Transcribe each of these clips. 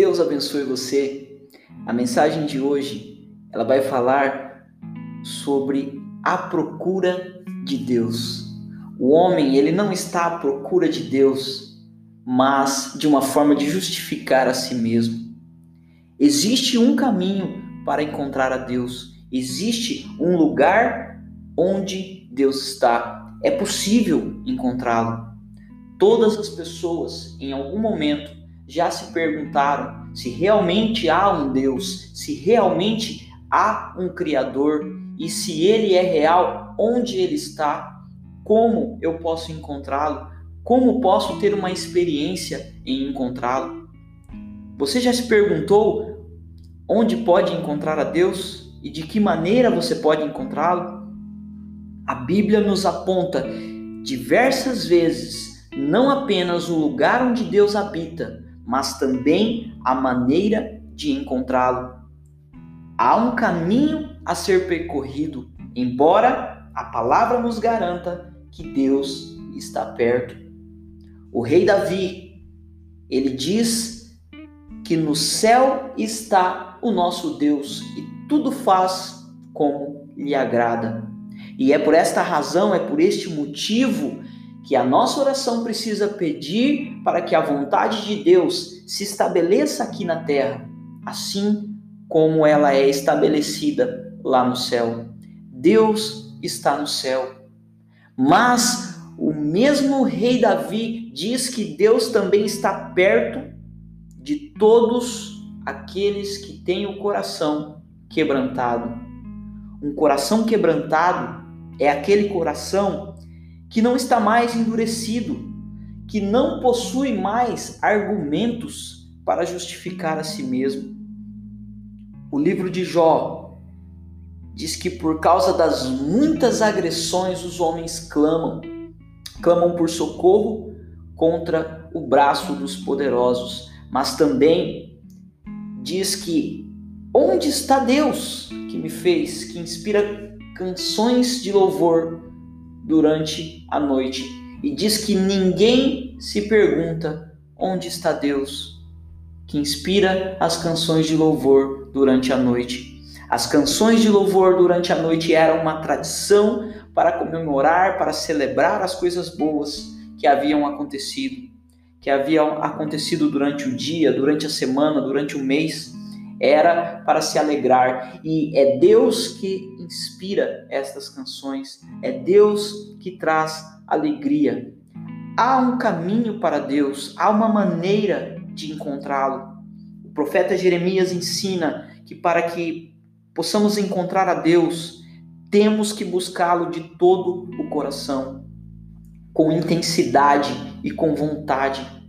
Deus abençoe você. A mensagem de hoje, ela vai falar sobre a procura de Deus. O homem, ele não está à procura de Deus, mas de uma forma de justificar a si mesmo. Existe um caminho para encontrar a Deus. Existe um lugar onde Deus está. É possível encontrá-lo. Todas as pessoas, em algum momento, já se perguntaram se realmente há um Deus, se realmente há um Criador e se ele é real, onde ele está, como eu posso encontrá-lo, como posso ter uma experiência em encontrá-lo. Você já se perguntou onde pode encontrar a Deus e de que maneira você pode encontrá-lo? A Bíblia nos aponta diversas vezes não apenas o lugar onde Deus habita, mas também a maneira de encontrá-lo. Há um caminho a ser percorrido, embora a palavra nos garanta que Deus está perto. O rei Davi, ele diz que no céu está o nosso Deus e tudo faz como lhe agrada. E é por esta razão, é por este motivo que a nossa oração precisa pedir para que a vontade de Deus se estabeleça aqui na terra, assim como ela é estabelecida lá no céu. Deus está no céu. Mas o mesmo rei Davi diz que Deus também está perto de todos aqueles que têm o coração quebrantado. Um coração quebrantado é aquele coração que não está mais endurecido, que não possui mais argumentos para justificar a si mesmo. O livro de Jó diz que por causa das muitas agressões os homens clamam, clamam por socorro contra o braço dos poderosos, mas também diz que onde está Deus que me fez, que inspira canções de louvor durante a noite e diz que ninguém se pergunta onde está Deus, que inspira as canções de louvor durante a noite. As canções de louvor durante a noite eram uma tradição para comemorar, para celebrar as coisas boas que haviam acontecido, que haviam acontecido durante o dia, durante a semana, durante o mês era para se alegrar. E é Deus que inspira estas canções, é Deus que traz alegria. Há um caminho para Deus, há uma maneira de encontrá-lo. O profeta Jeremias ensina que para que possamos encontrar a Deus, temos que buscá-lo de todo o coração, com intensidade e com vontade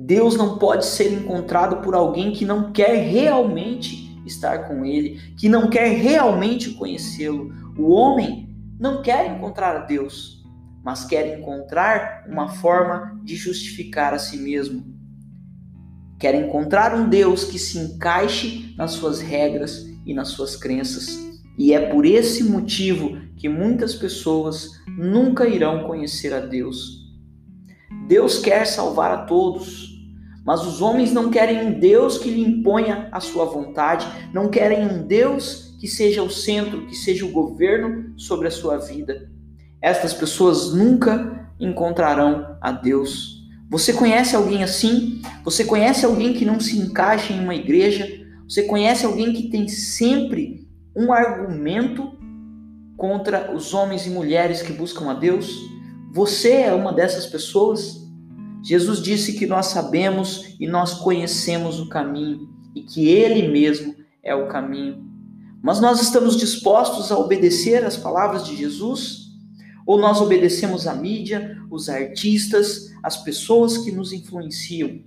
Deus não pode ser encontrado por alguém que não quer realmente estar com Ele, que não quer realmente conhecê-lo. O homem não quer encontrar a Deus, mas quer encontrar uma forma de justificar a si mesmo. Quer encontrar um Deus que se encaixe nas suas regras e nas suas crenças. E é por esse motivo que muitas pessoas nunca irão conhecer a Deus. Deus quer salvar a todos, mas os homens não querem um Deus que lhe imponha a sua vontade, não querem um Deus que seja o centro, que seja o governo sobre a sua vida. Estas pessoas nunca encontrarão a Deus. Você conhece alguém assim? Você conhece alguém que não se encaixa em uma igreja? Você conhece alguém que tem sempre um argumento contra os homens e mulheres que buscam a Deus? Você é uma dessas pessoas? Jesus disse que nós sabemos e nós conhecemos o caminho e que Ele mesmo é o caminho. Mas nós estamos dispostos a obedecer às palavras de Jesus? Ou nós obedecemos a mídia, os artistas, as pessoas que nos influenciam?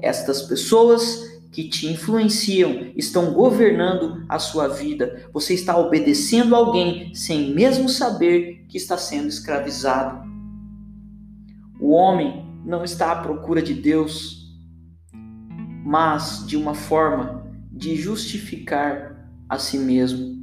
Estas pessoas que te influenciam estão governando a sua vida. Você está obedecendo alguém sem mesmo saber que está sendo escravizado. O homem não está à procura de Deus, mas de uma forma de justificar a si mesmo.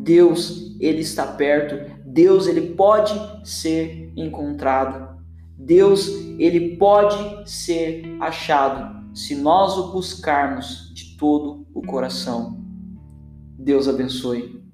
Deus, ele está perto. Deus, ele pode ser encontrado. Deus, ele pode ser achado se nós o buscarmos de todo o coração. Deus abençoe.